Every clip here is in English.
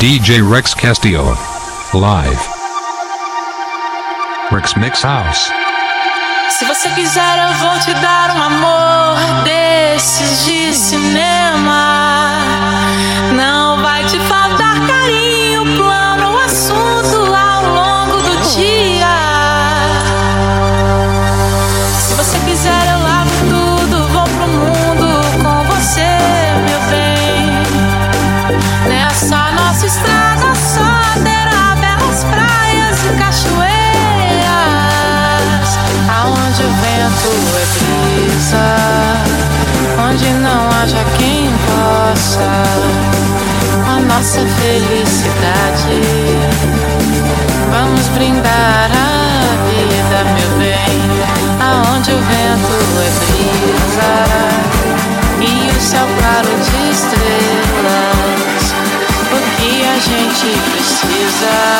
DJ Rex Castillo. Live. Rex Mix House. Se você quiser, eu vou te dar um amor desses de cinema. brindar a vida, meu bem. Aonde o vento é brisa e o céu claro de estrelas. O que a gente precisa.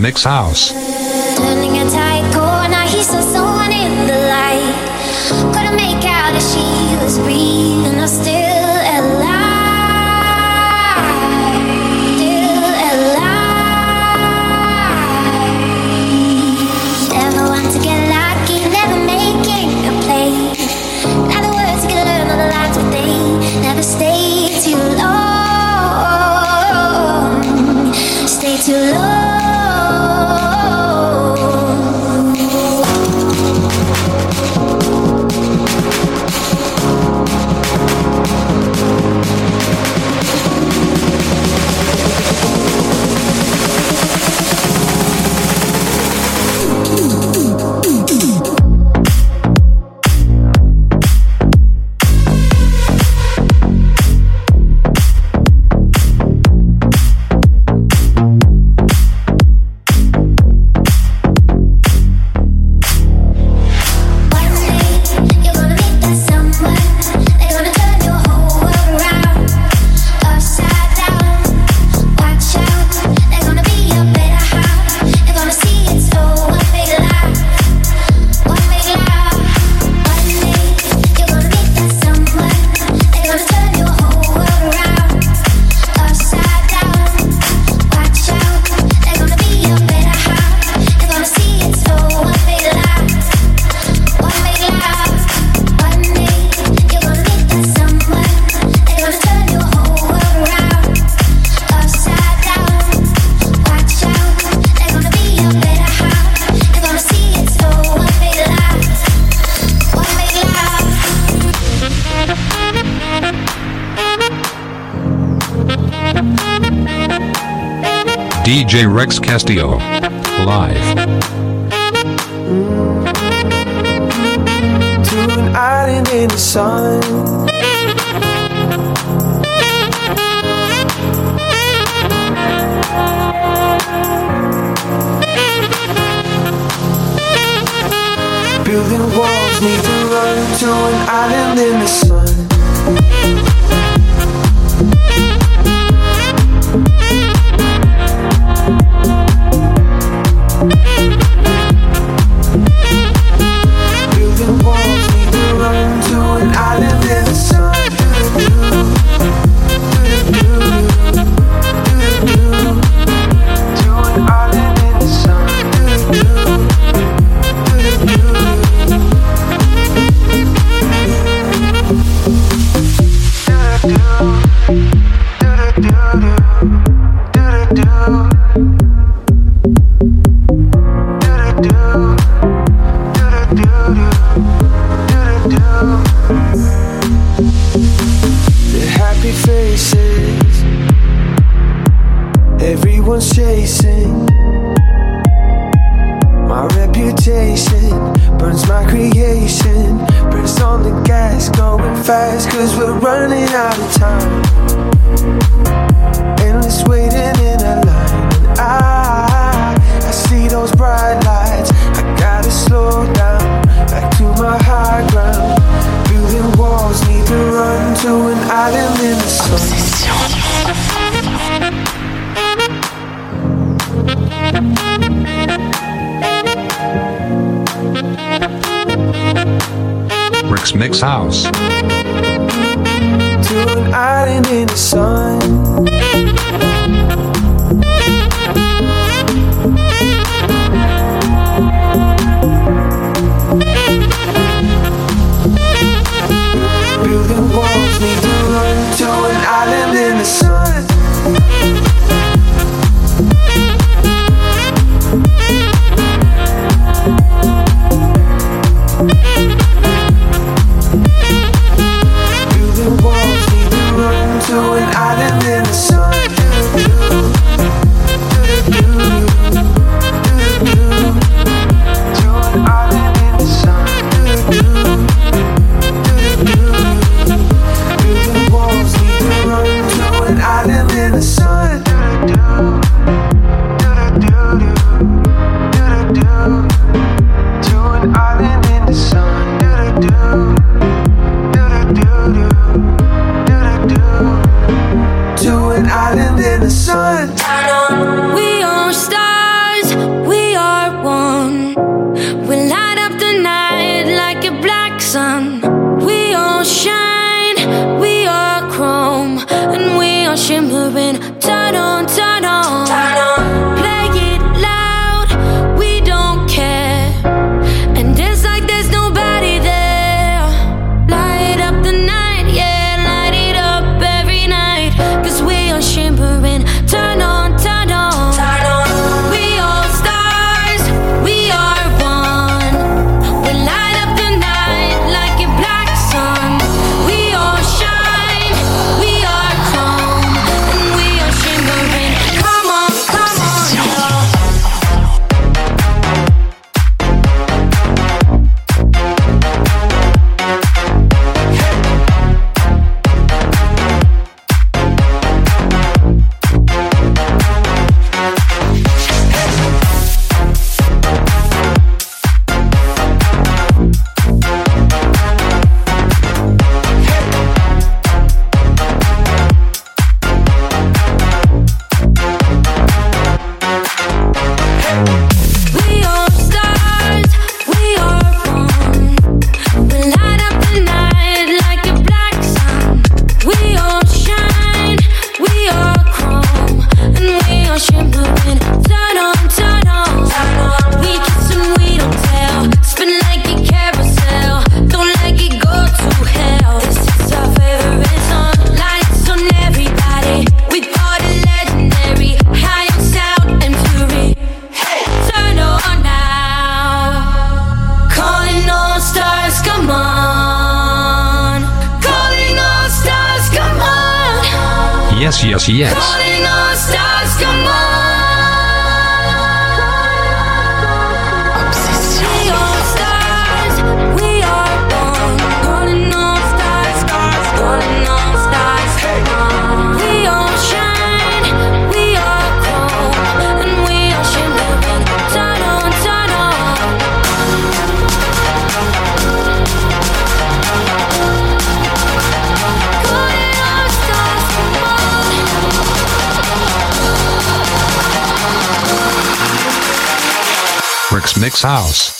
Mix House. DJ Rex Castillo. Live. To an island in the sun. Building walls need to run to an island in the sun. House.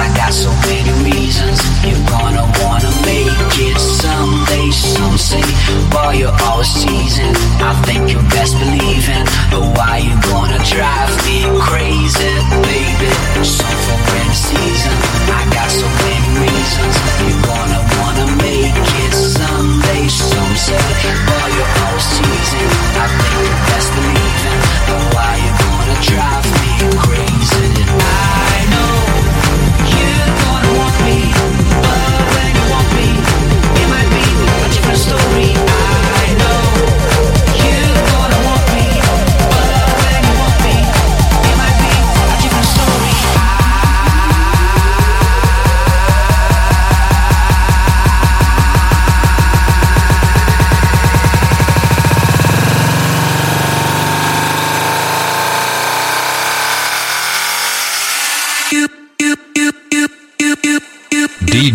I got so many reasons. You're gonna wanna make it someday. Some say, boy, you're always teasing. I think you best believe in. But why you gonna drive me crazy, baby? Song for any season. I got so many reasons. You're gonna wanna make it someday. Some say, boy, you're always teasing. I think you best believe in. But why you gonna drive me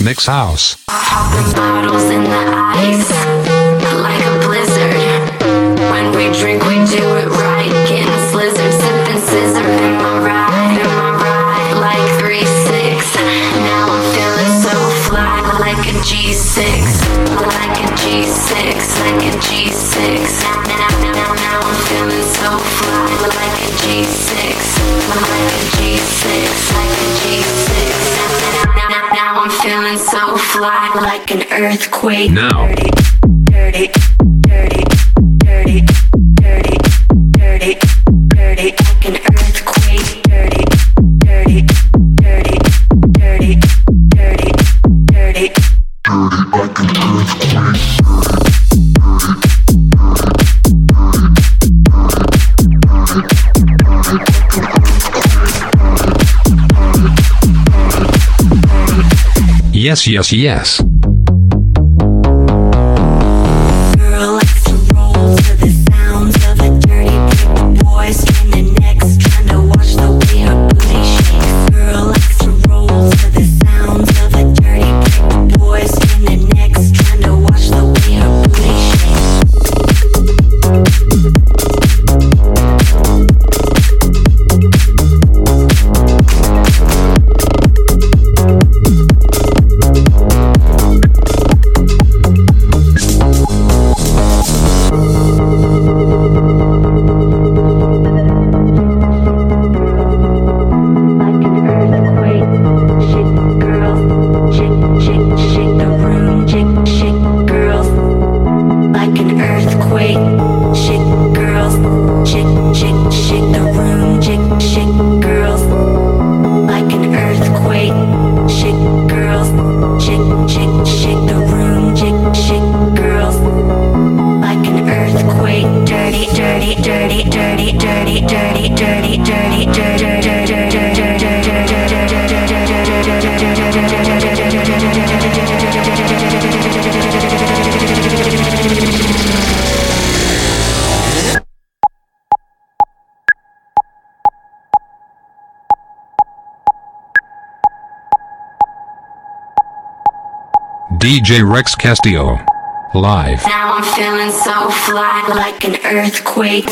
Mix House. Like a blizzard. When we drink, we do it. an earthquake. Now. Yes, yes, yes. DJ Rex Castillo. Live. Now I'm feeling so fly like an earthquake.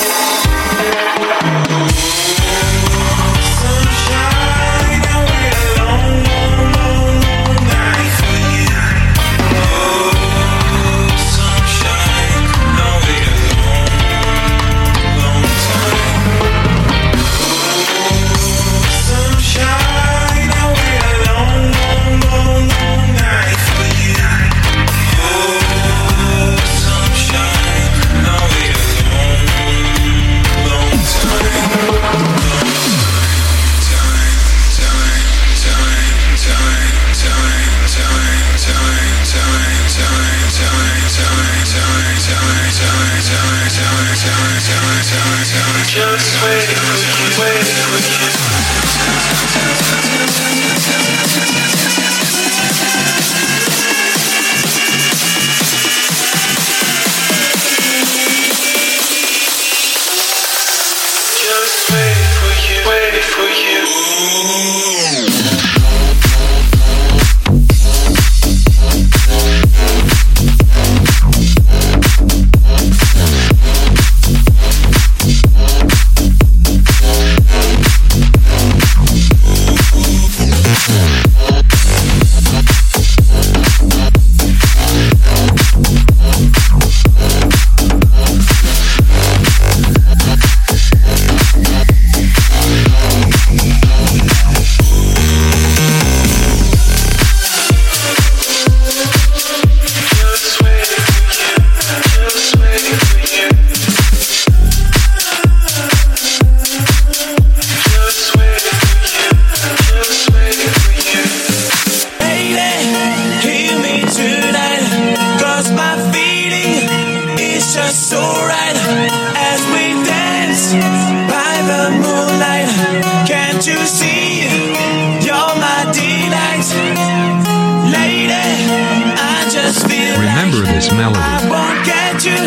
this melody. I won't get you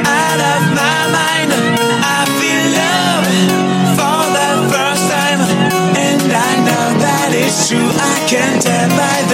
out of my mind. I feel love for the first time, and I know that it's true. I can tell by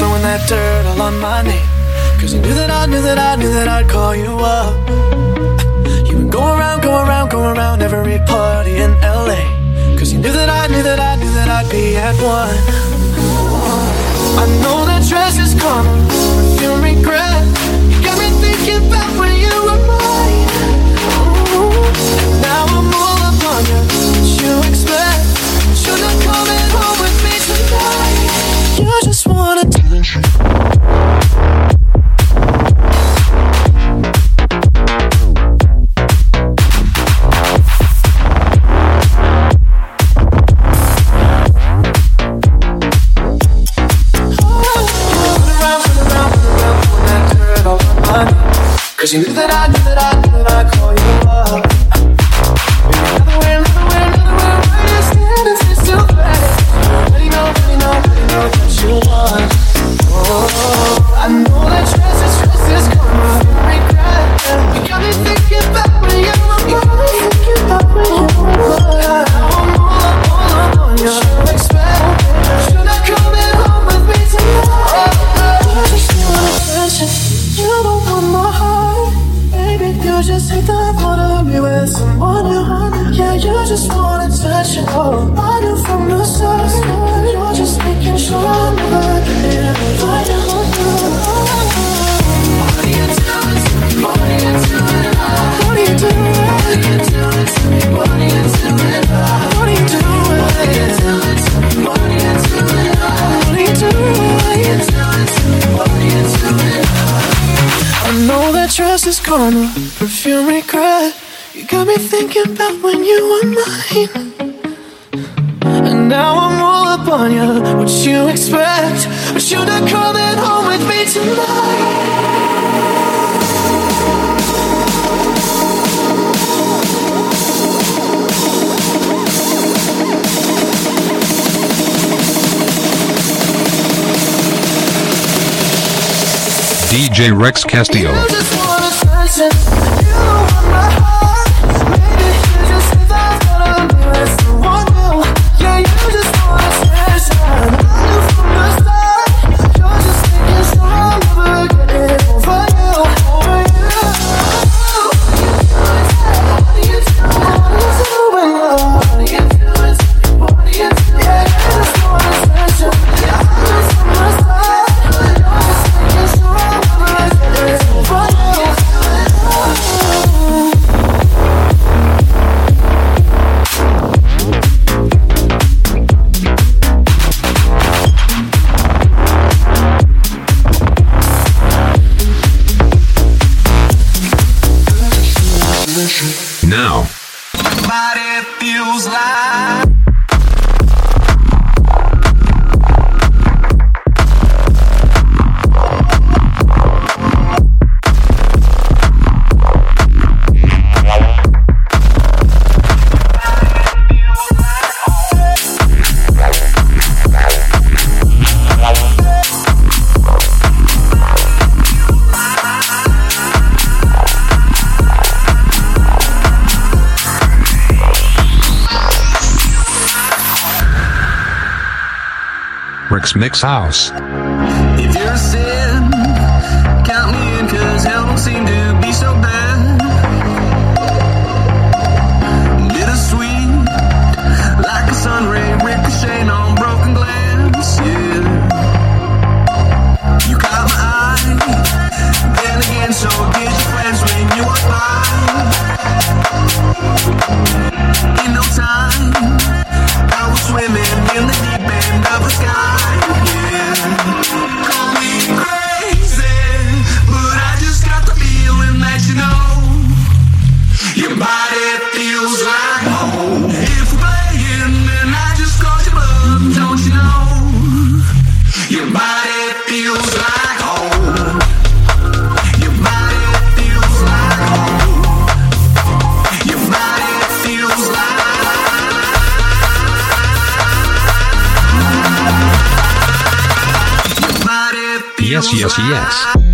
Throwing that dirt all on my name. Cause I knew that I knew that I knew that I'd call you up. You would go around, go around, go around every party in LA. Cause you knew that I knew that I knew that I'd be at one. I know that dress is karma, I regret. You got me thinking about when you were mine. Ooh. Now I'm all up on you, what you expect? Should've come home with me tonight. You. me thinking about when you were mine. And now I'm all up on you. What you expect? But you're not coming home with me tonight. DJ Rex Castillo. now. Mix, Mix House. yes, yes, yes.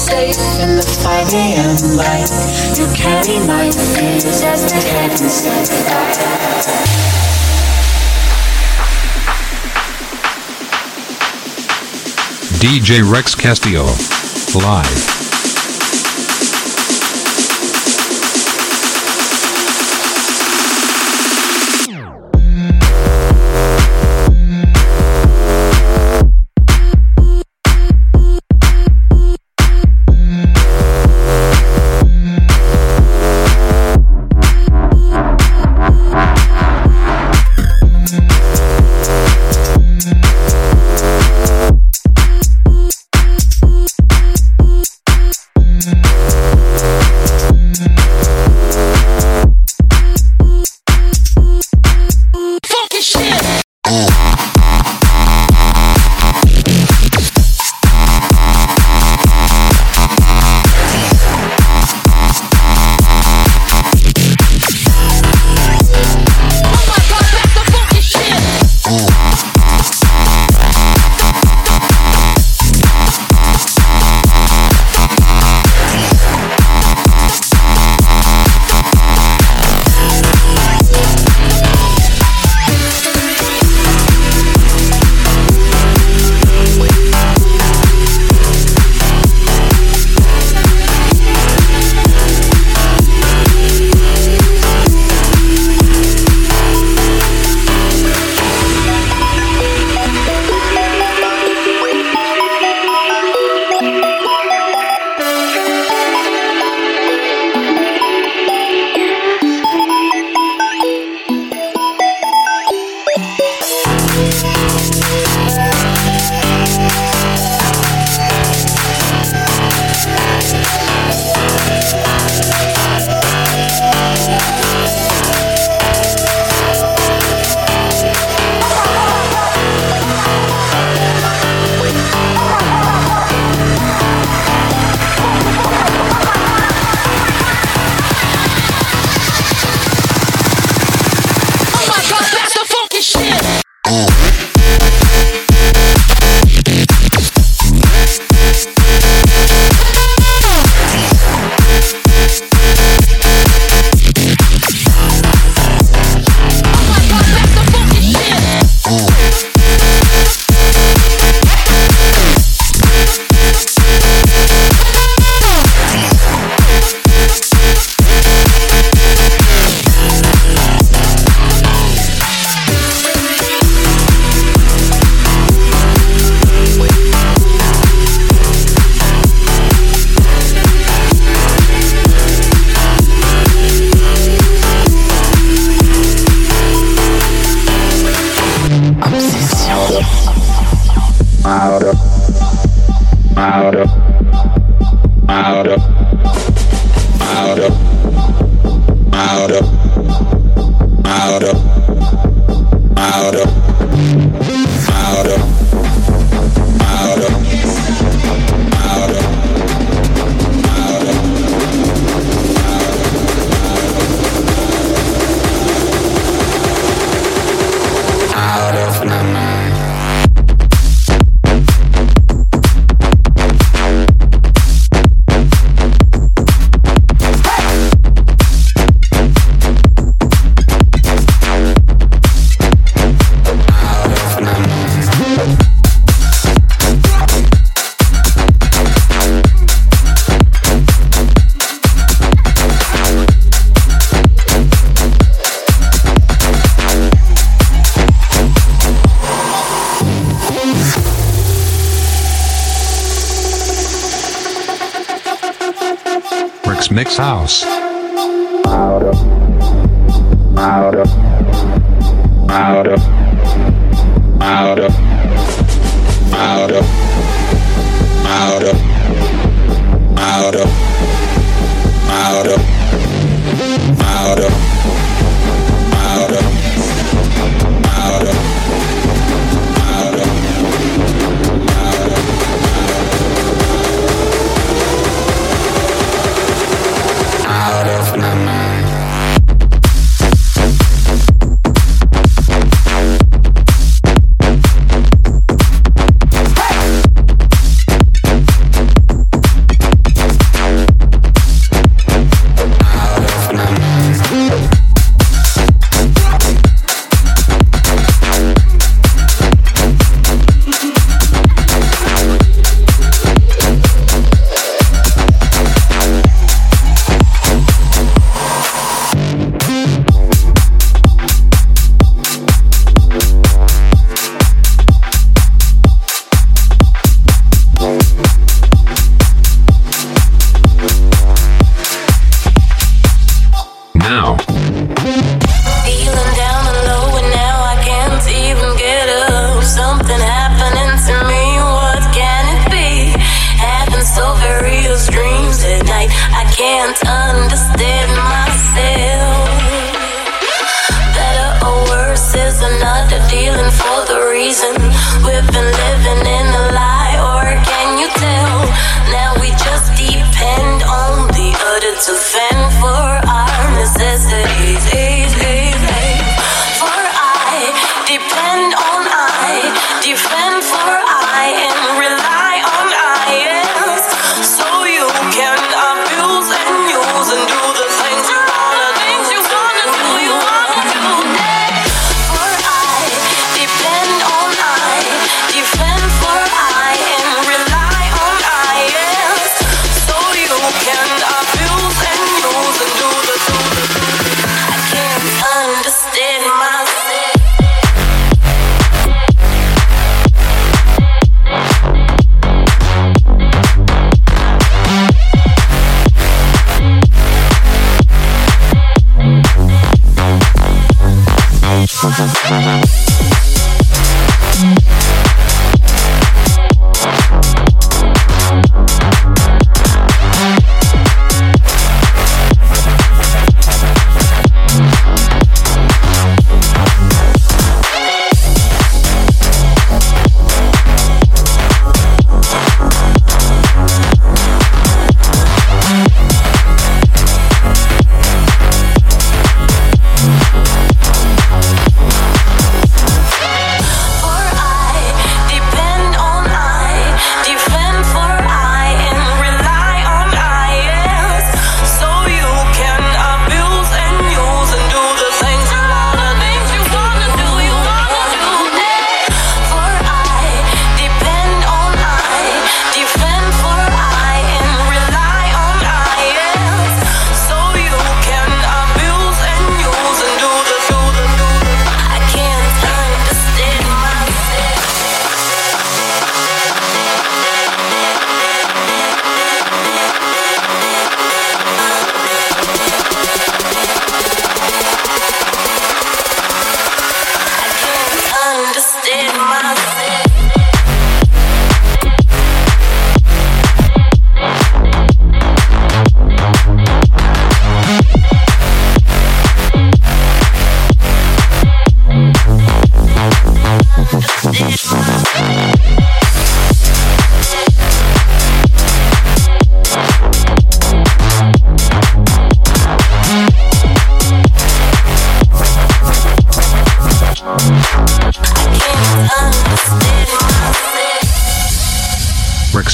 stay in the 5 a.m. light. You carry my fears as the heaven sets light. DJ Rex Castillo. Live. Mauro. Mauro. mix house.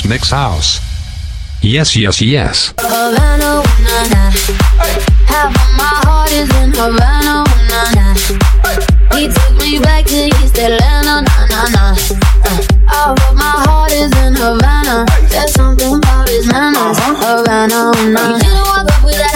Mix House. Yes, yes, yes. Havana, na na nah. Half of my heart is in Havana, na na nah. He took me back to East Atlanta, na na na. Uh, of my heart is in Havana. There's something about his manners, Havana, na na You know I fuck with that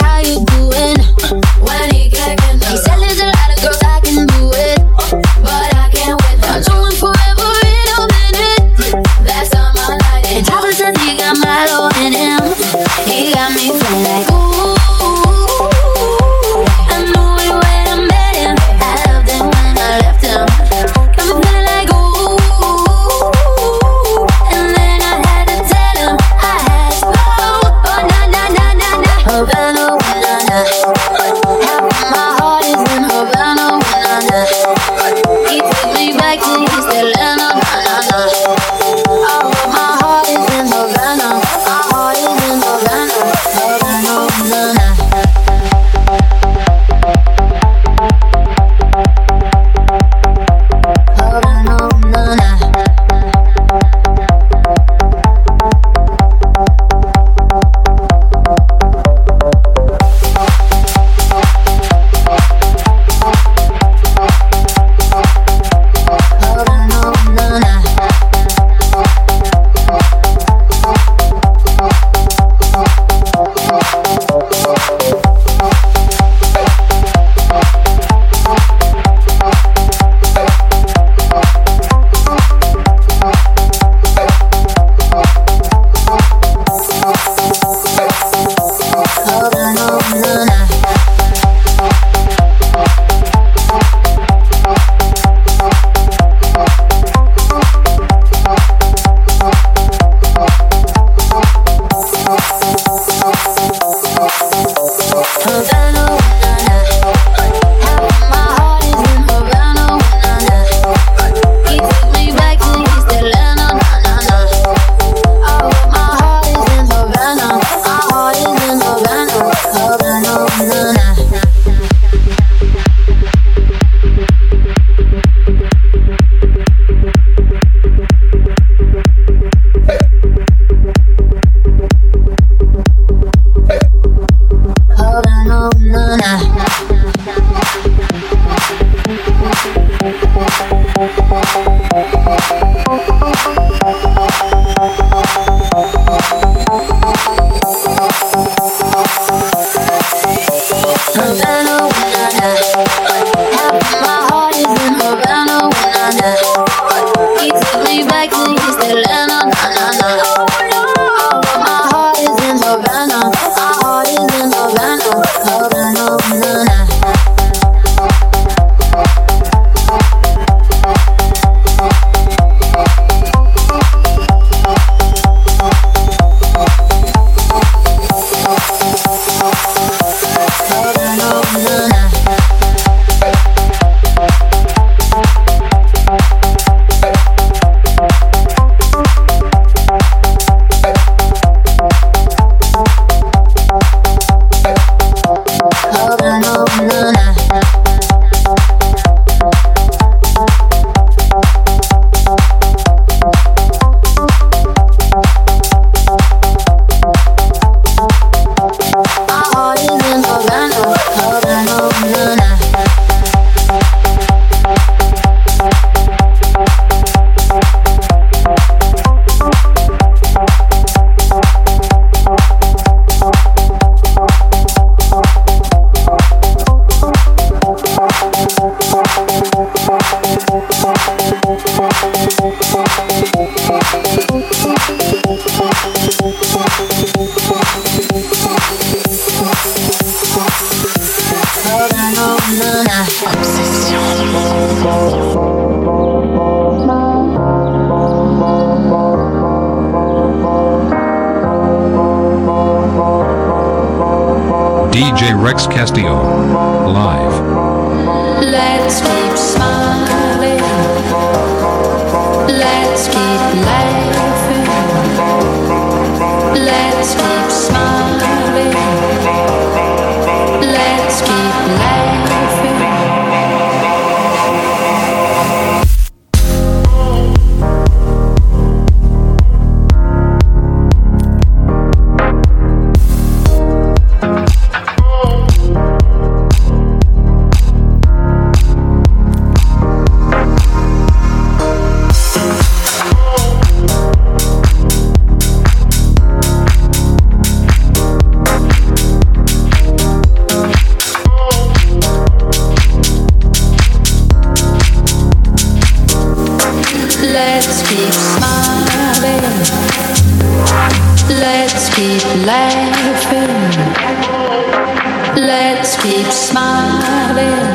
Let's keep smiling.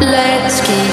Let's keep